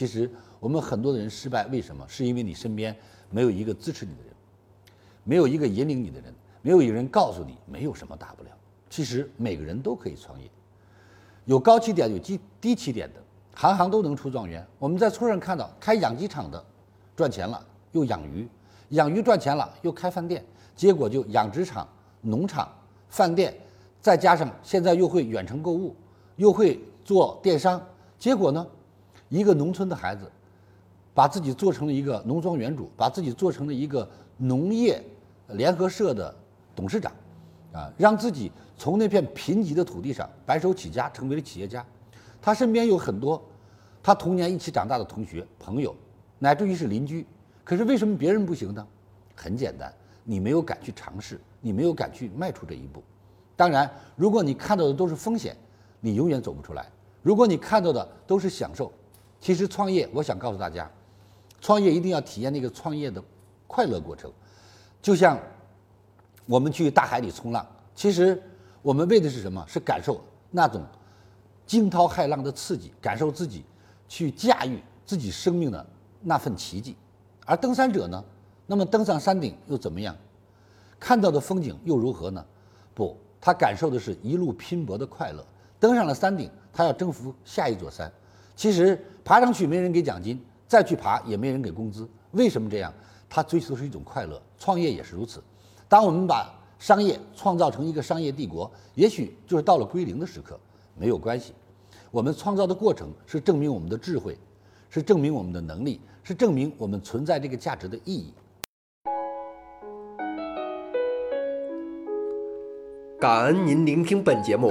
其实我们很多的人失败，为什么？是因为你身边没有一个支持你的人，没有一个引领你的人，没有一个人告诉你没有什么大不了。其实每个人都可以创业，有高起点，有低低起点的，行行都能出状元。我们在村上看到开养鸡场的赚钱了，又养鱼，养鱼赚钱了，又开饭店，结果就养殖场、农场、饭店，再加上现在又会远程购物，又会做电商，结果呢？一个农村的孩子，把自己做成了一个农庄园主，把自己做成了一个农业联合社的董事长，啊，让自己从那片贫瘠的土地上白手起家，成为了企业家。他身边有很多他童年一起长大的同学、朋友，乃至于是邻居。可是为什么别人不行呢？很简单，你没有敢去尝试，你没有敢去迈出这一步。当然，如果你看到的都是风险，你永远走不出来；如果你看到的都是享受，其实创业，我想告诉大家，创业一定要体验那个创业的快乐过程。就像我们去大海里冲浪，其实我们为的是什么？是感受那种惊涛骇浪的刺激，感受自己去驾驭自己生命的那份奇迹。而登山者呢？那么登上山顶又怎么样？看到的风景又如何呢？不，他感受的是一路拼搏的快乐。登上了山顶，他要征服下一座山。其实爬上去没人给奖金，再去爬也没人给工资。为什么这样？他追求的是一种快乐。创业也是如此。当我们把商业创造成一个商业帝国，也许就是到了归零的时刻，没有关系。我们创造的过程是证明我们的智慧，是证明我们的能力，是证明我们存在这个价值的意义。感恩您聆听本节目，